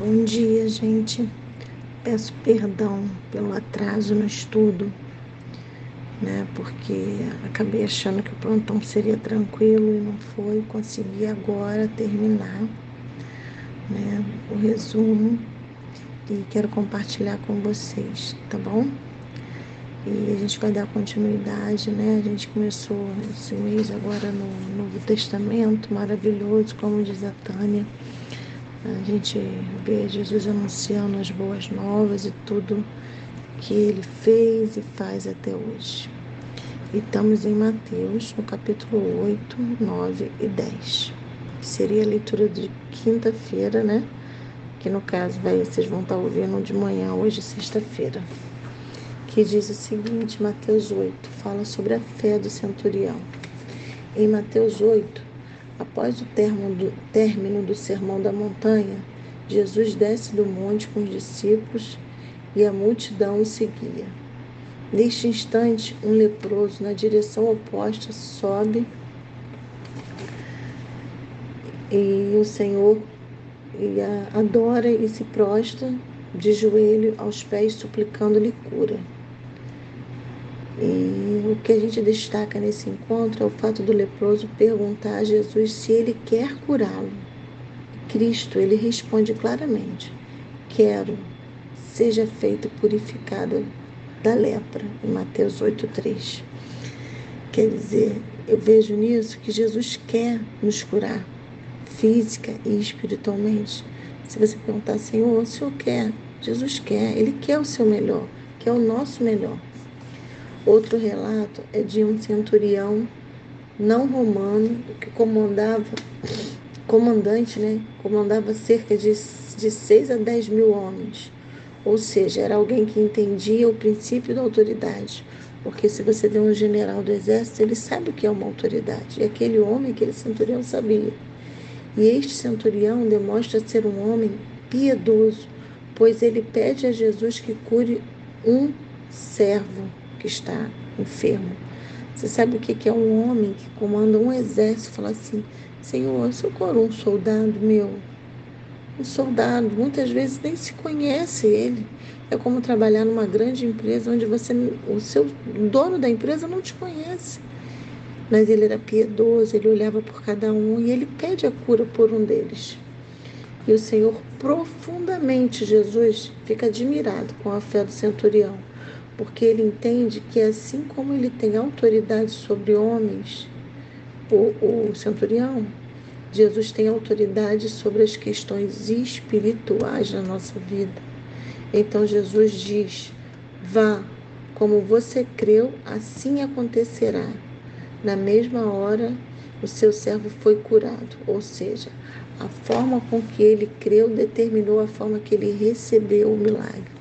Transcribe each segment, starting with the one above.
Bom dia, gente. Peço perdão pelo atraso no estudo, né? Porque acabei achando que o plantão seria tranquilo e não foi. Consegui agora terminar, né? O resumo e quero compartilhar com vocês, tá bom? E a gente vai dar continuidade, né? A gente começou esse mês agora no Novo Testamento, maravilhoso, como diz a Tânia a gente vê Jesus anunciando as boas novas e tudo que ele fez e faz até hoje. E estamos em Mateus, no capítulo 8, 9 e 10. Seria a leitura de quinta-feira, né? Que no caso vocês vão estar ouvindo de manhã, hoje, sexta-feira. Que diz o seguinte, Mateus 8, fala sobre a fé do centurião. Em Mateus 8, Após o do, término do Sermão da Montanha, Jesus desce do monte com os discípulos e a multidão o seguia. Neste instante, um leproso na direção oposta sobe e o Senhor adora e se prostra de joelho aos pés, suplicando-lhe cura. E o que a gente destaca nesse encontro é o fato do leproso perguntar a Jesus se ele quer curá-lo. Cristo, ele responde claramente: Quero, seja feito purificado da lepra, em Mateus 8,3. Quer dizer, eu vejo nisso que Jesus quer nos curar, física e espiritualmente. Se você perguntar, Senhor, o Senhor quer? Jesus quer, Ele quer o seu melhor, quer o nosso melhor. Outro relato é de um centurião não romano que comandava, comandante, né? Comandava cerca de, de 6 a 10 mil homens. Ou seja, era alguém que entendia o princípio da autoridade. Porque se você vê um general do exército, ele sabe o que é uma autoridade. E aquele homem, aquele centurião sabia. E este centurião demonstra ser um homem piedoso, pois ele pede a Jesus que cure um servo que está enfermo. Você sabe o que é um homem que comanda um exército? Fala assim: Senhor, socorro um soldado meu. Um soldado, muitas vezes nem se conhece ele. É como trabalhar numa grande empresa onde você, o seu o dono da empresa não te conhece. Mas ele era piedoso, ele olhava por cada um e ele pede a cura por um deles. E o Senhor profundamente, Jesus, fica admirado com a fé do centurião porque ele entende que assim como ele tem autoridade sobre homens, o, o centurião, Jesus tem autoridade sobre as questões espirituais da nossa vida. Então Jesus diz: vá, como você creu, assim acontecerá. Na mesma hora, o seu servo foi curado, ou seja, a forma com que ele creu determinou a forma que ele recebeu o milagre.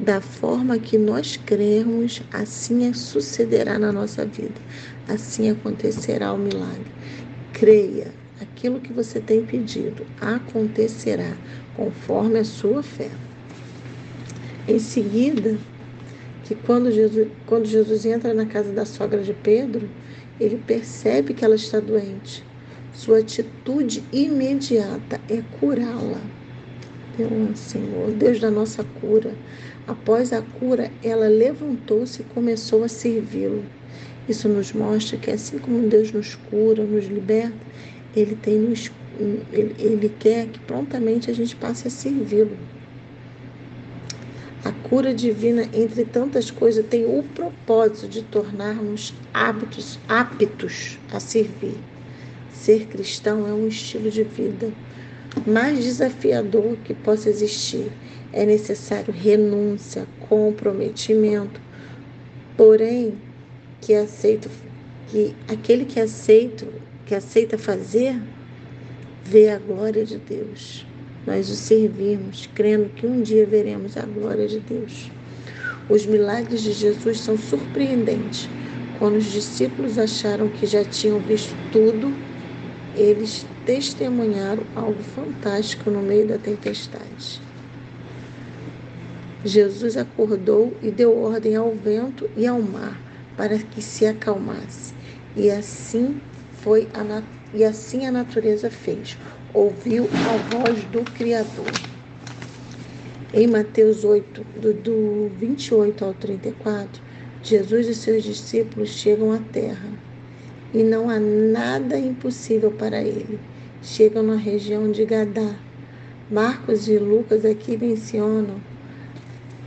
Da forma que nós cremos, assim é, sucederá na nossa vida. Assim acontecerá o milagre. Creia, aquilo que você tem pedido acontecerá conforme a sua fé. Em seguida, que quando Jesus, quando Jesus entra na casa da sogra de Pedro, ele percebe que ela está doente. Sua atitude imediata é curá-la. Deus, Senhor, Deus da nossa cura. Após a cura, ela levantou-se e começou a servi-lo. Isso nos mostra que assim como Deus nos cura, nos liberta, ele tem nos, ele, ele quer que prontamente a gente passe a servi-lo. A cura divina, entre tantas coisas, tem o propósito de tornarmos hábitos aptos a servir. Ser cristão é um estilo de vida mais desafiador que possa existir. É necessário renúncia, comprometimento. Porém, que aceito que aquele que aceita, que aceita fazer, vê a glória de Deus. Nós o servimos, crendo que um dia veremos a glória de Deus. Os milagres de Jesus são surpreendentes. Quando os discípulos acharam que já tinham visto tudo, eles testemunharam algo fantástico no meio da tempestade. Jesus acordou e deu ordem ao vento e ao mar para que se acalmasse. E assim foi a e assim a natureza fez. Ouviu a voz do Criador. Em Mateus 8, do, do 28 ao 34, Jesus e seus discípulos chegam à terra e não há nada impossível para ele. Chegam na região de Gadá. Marcos e Lucas aqui mencionam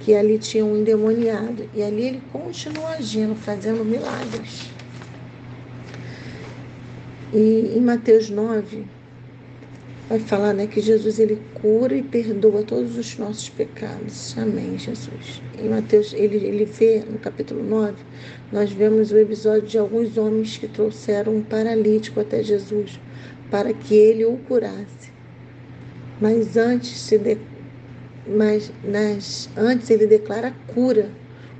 que ali tinha um endemoniado e ali ele continua agindo, fazendo milagres. E em Mateus 9, vai falar né, que Jesus ele cura e perdoa todos os nossos pecados. Amém, Jesus. Em Mateus, ele, ele vê, no capítulo 9, nós vemos o episódio de alguns homens que trouxeram um paralítico até Jesus para que ele o curasse. Mas antes, se de, mas, nas, antes ele declara a cura.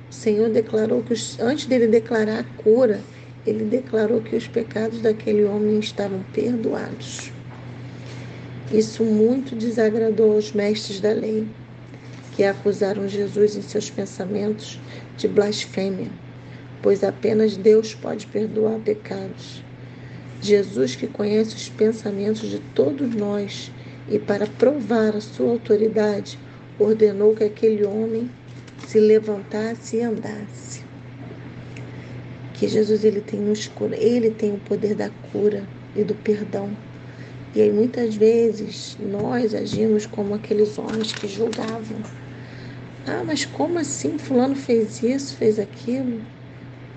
O Senhor declarou que os, antes dele declarar a cura, ele declarou que os pecados daquele homem estavam perdoados. Isso muito desagradou aos mestres da lei, que acusaram Jesus em seus pensamentos de blasfêmia, pois apenas Deus pode perdoar pecados. Jesus, que conhece os pensamentos de todos nós e para provar a sua autoridade, ordenou que aquele homem se levantasse e andasse. Que Jesus ele tem ele tem o poder da cura e do perdão. E aí muitas vezes nós agimos como aqueles homens que julgavam. Ah, mas como assim? Fulano fez isso, fez aquilo?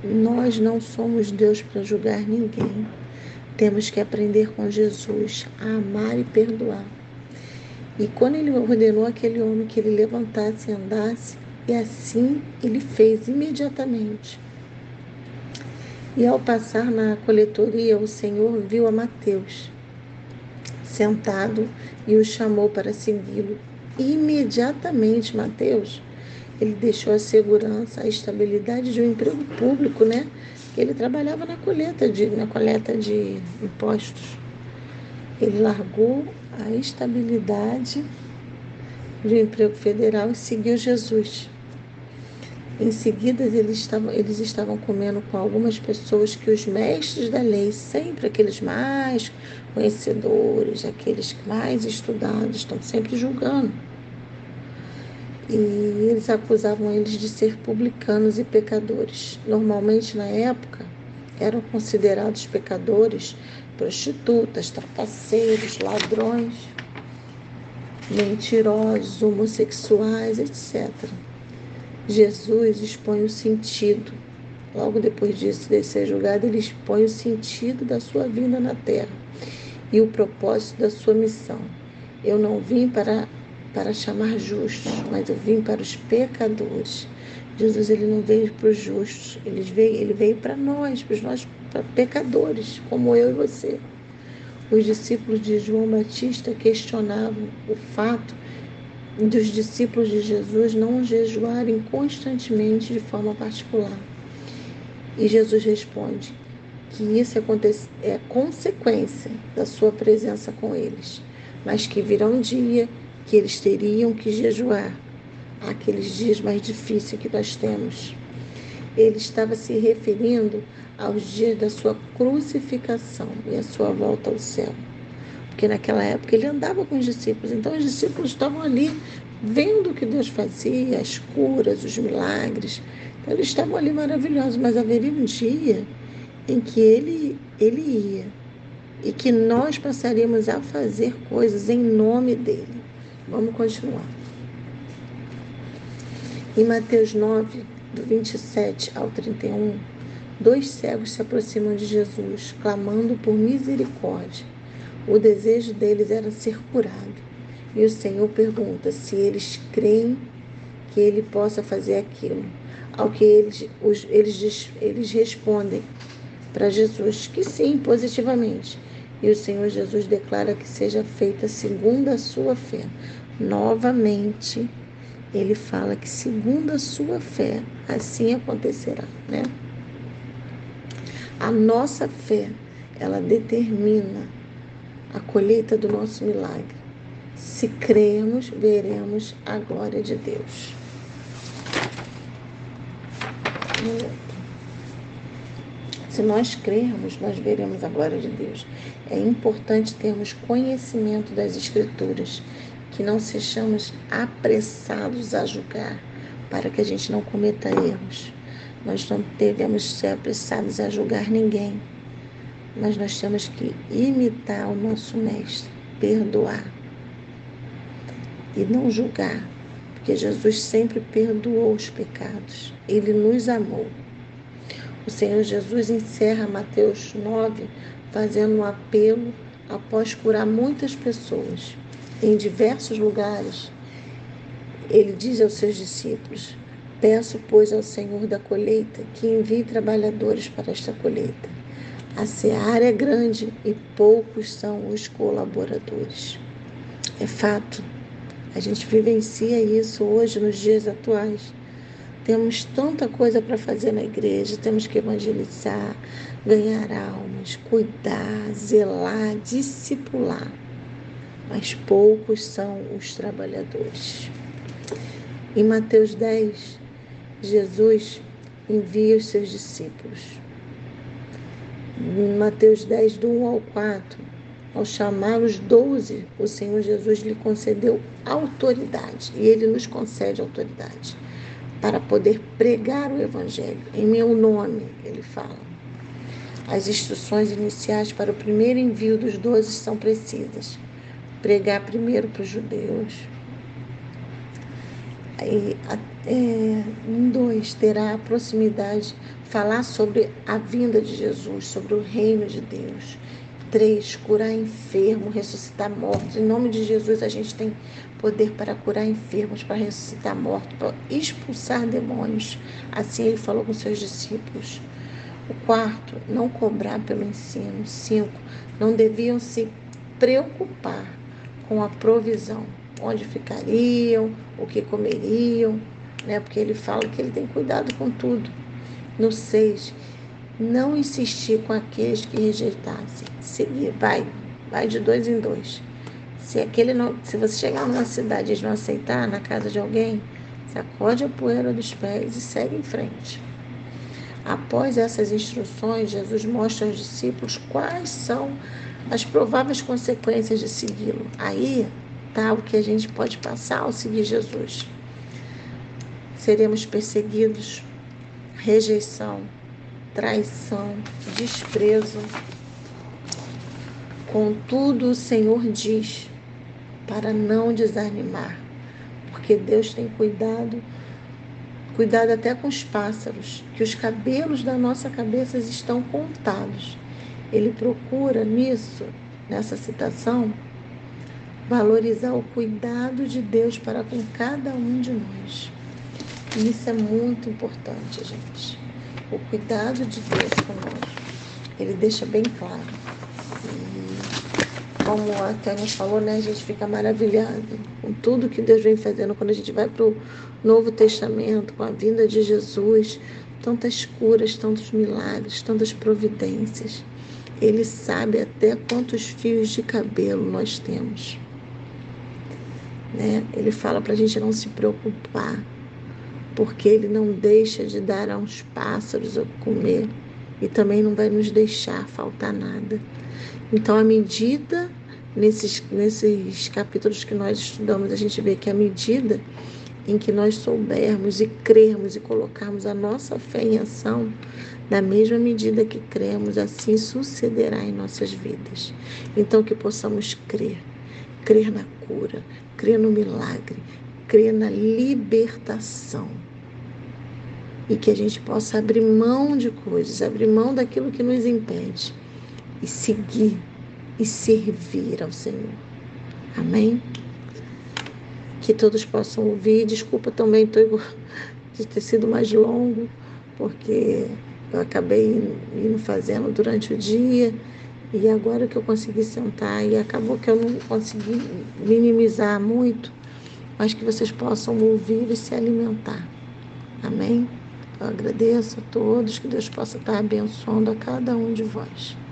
Nós não somos Deus para julgar ninguém. Temos que aprender com Jesus a amar e perdoar. E quando ele ordenou aquele homem que ele levantasse e andasse, e assim ele fez imediatamente. E ao passar na coletoria, o Senhor viu a Mateus sentado e o chamou para segui-lo. Imediatamente, Mateus, ele deixou a segurança, a estabilidade de um emprego público, né? Ele trabalhava na coleta de, na coleta de impostos. Ele largou a estabilidade de um emprego federal e seguiu Jesus. Em seguida, eles estavam, eles estavam comendo com algumas pessoas que os mestres da lei, sempre aqueles mais conhecedores, aqueles mais estudados, estão sempre julgando. E eles acusavam eles de ser publicanos e pecadores. Normalmente, na época, eram considerados pecadores prostitutas, trapaceiros, ladrões, mentirosos, homossexuais, etc. Jesus expõe o sentido. Logo depois disso, de ser julgado, ele expõe o sentido da sua vinda na terra e o propósito da sua missão. Eu não vim para, para chamar justos, mas eu vim para os pecadores. Jesus ele não veio para os justos, ele veio, ele veio para nós, para os nós pecadores, como eu e você. Os discípulos de João Batista questionavam o fato dos discípulos de Jesus não jejuarem constantemente de forma particular. E Jesus responde que isso é consequência da sua presença com eles, mas que virá um dia que eles teriam que jejuar, aqueles dias mais difíceis que nós temos. Ele estava se referindo aos dias da sua crucificação e a sua volta ao céu porque naquela época ele andava com os discípulos, então os discípulos estavam ali vendo o que Deus fazia, as curas, os milagres. Então eles estavam ali maravilhosos, mas haveria um dia em que ele, ele ia e que nós passaríamos a fazer coisas em nome dele. Vamos continuar. Em Mateus 9, do 27 ao 31, dois cegos se aproximam de Jesus, clamando por misericórdia. O desejo deles era ser curado. E o Senhor pergunta se eles creem que ele possa fazer aquilo. Ao que eles, os, eles, eles respondem para Jesus que sim, positivamente. E o Senhor Jesus declara que seja feita segundo a sua fé. Novamente, ele fala que segundo a sua fé, assim acontecerá, né? A nossa fé, ela determina a colheita do nosso milagre. Se cremos, veremos a glória de Deus. Se nós crermos, nós veremos a glória de Deus. É importante termos conhecimento das Escrituras, que não sejamos apressados a julgar, para que a gente não cometa erros. Nós não devemos ser apressados a julgar ninguém, mas nós temos que imitar o nosso Mestre, perdoar e não julgar, porque Jesus sempre perdoou os pecados, ele nos amou. O Senhor Jesus encerra Mateus 9 fazendo um apelo após curar muitas pessoas em diversos lugares. Ele diz aos seus discípulos: Peço, pois, ao Senhor da colheita que envie trabalhadores para esta colheita. A seara é grande e poucos são os colaboradores. É fato. A gente vivencia isso hoje nos dias atuais. Temos tanta coisa para fazer na igreja, temos que evangelizar, ganhar almas, cuidar, zelar, discipular. Mas poucos são os trabalhadores. Em Mateus 10, Jesus envia os seus discípulos. Mateus 10, do 1 ao 4, ao chamar os doze, o Senhor Jesus lhe concedeu autoridade, e ele nos concede autoridade para poder pregar o Evangelho. Em meu nome, ele fala. As instruções iniciais para o primeiro envio dos doze são precisas. Pregar primeiro para os judeus, Aí, é, dois, terá a proximidade, falar sobre a vinda de Jesus, sobre o reino de Deus. Três, curar enfermo, ressuscitar mortos. Em nome de Jesus, a gente tem poder para curar enfermos, para ressuscitar mortos, para expulsar demônios. Assim ele falou com seus discípulos. O quarto, não cobrar pelo ensino. Cinco, não deviam se preocupar com a provisão onde ficariam, o que comeriam, né? Porque ele fala que ele tem cuidado com tudo. No 6, não insistir com aqueles que rejeitassem. Seguir, vai, vai de dois em dois. Se aquele não, se você chegar numa cidade e não aceitar na casa de alguém, sacode a poeira dos pés e segue em frente. Após essas instruções, Jesus mostra aos discípulos quais são as prováveis consequências de segui-lo. Aí o que a gente pode passar ao seguir Jesus. Seremos perseguidos, rejeição, traição, desprezo. Contudo, o Senhor diz para não desanimar, porque Deus tem cuidado, cuidado até com os pássaros, que os cabelos da nossa cabeça estão contados. Ele procura nisso, nessa citação, valorizar o cuidado de Deus para com cada um de nós. E isso é muito importante, gente. O cuidado de Deus conosco. Ele deixa bem claro. E como a Tânia falou, né, a gente fica maravilhado com tudo que Deus vem fazendo quando a gente vai para o Novo Testamento, com a vinda de Jesus, tantas curas, tantos milagres, tantas providências. Ele sabe até quantos fios de cabelo nós temos. Né? Ele fala para a gente não se preocupar, porque ele não deixa de dar a uns pássaros o comer e também não vai nos deixar faltar nada. Então, à medida, nesses, nesses capítulos que nós estudamos, a gente vê que à medida em que nós soubermos e crermos e colocarmos a nossa fé em ação, na mesma medida que cremos, assim sucederá em nossas vidas. Então, que possamos crer, crer na cura, crer no milagre, crer na libertação. E que a gente possa abrir mão de coisas, abrir mão daquilo que nos impede e seguir e servir ao Senhor. Amém? Que todos possam ouvir. Desculpa também de ter sido mais longo, porque eu acabei indo fazendo durante o dia e agora que eu consegui sentar e acabou que eu não consegui minimizar muito, mas que vocês possam ouvir e se alimentar. Amém? Eu agradeço a todos, que Deus possa estar abençoando a cada um de vós.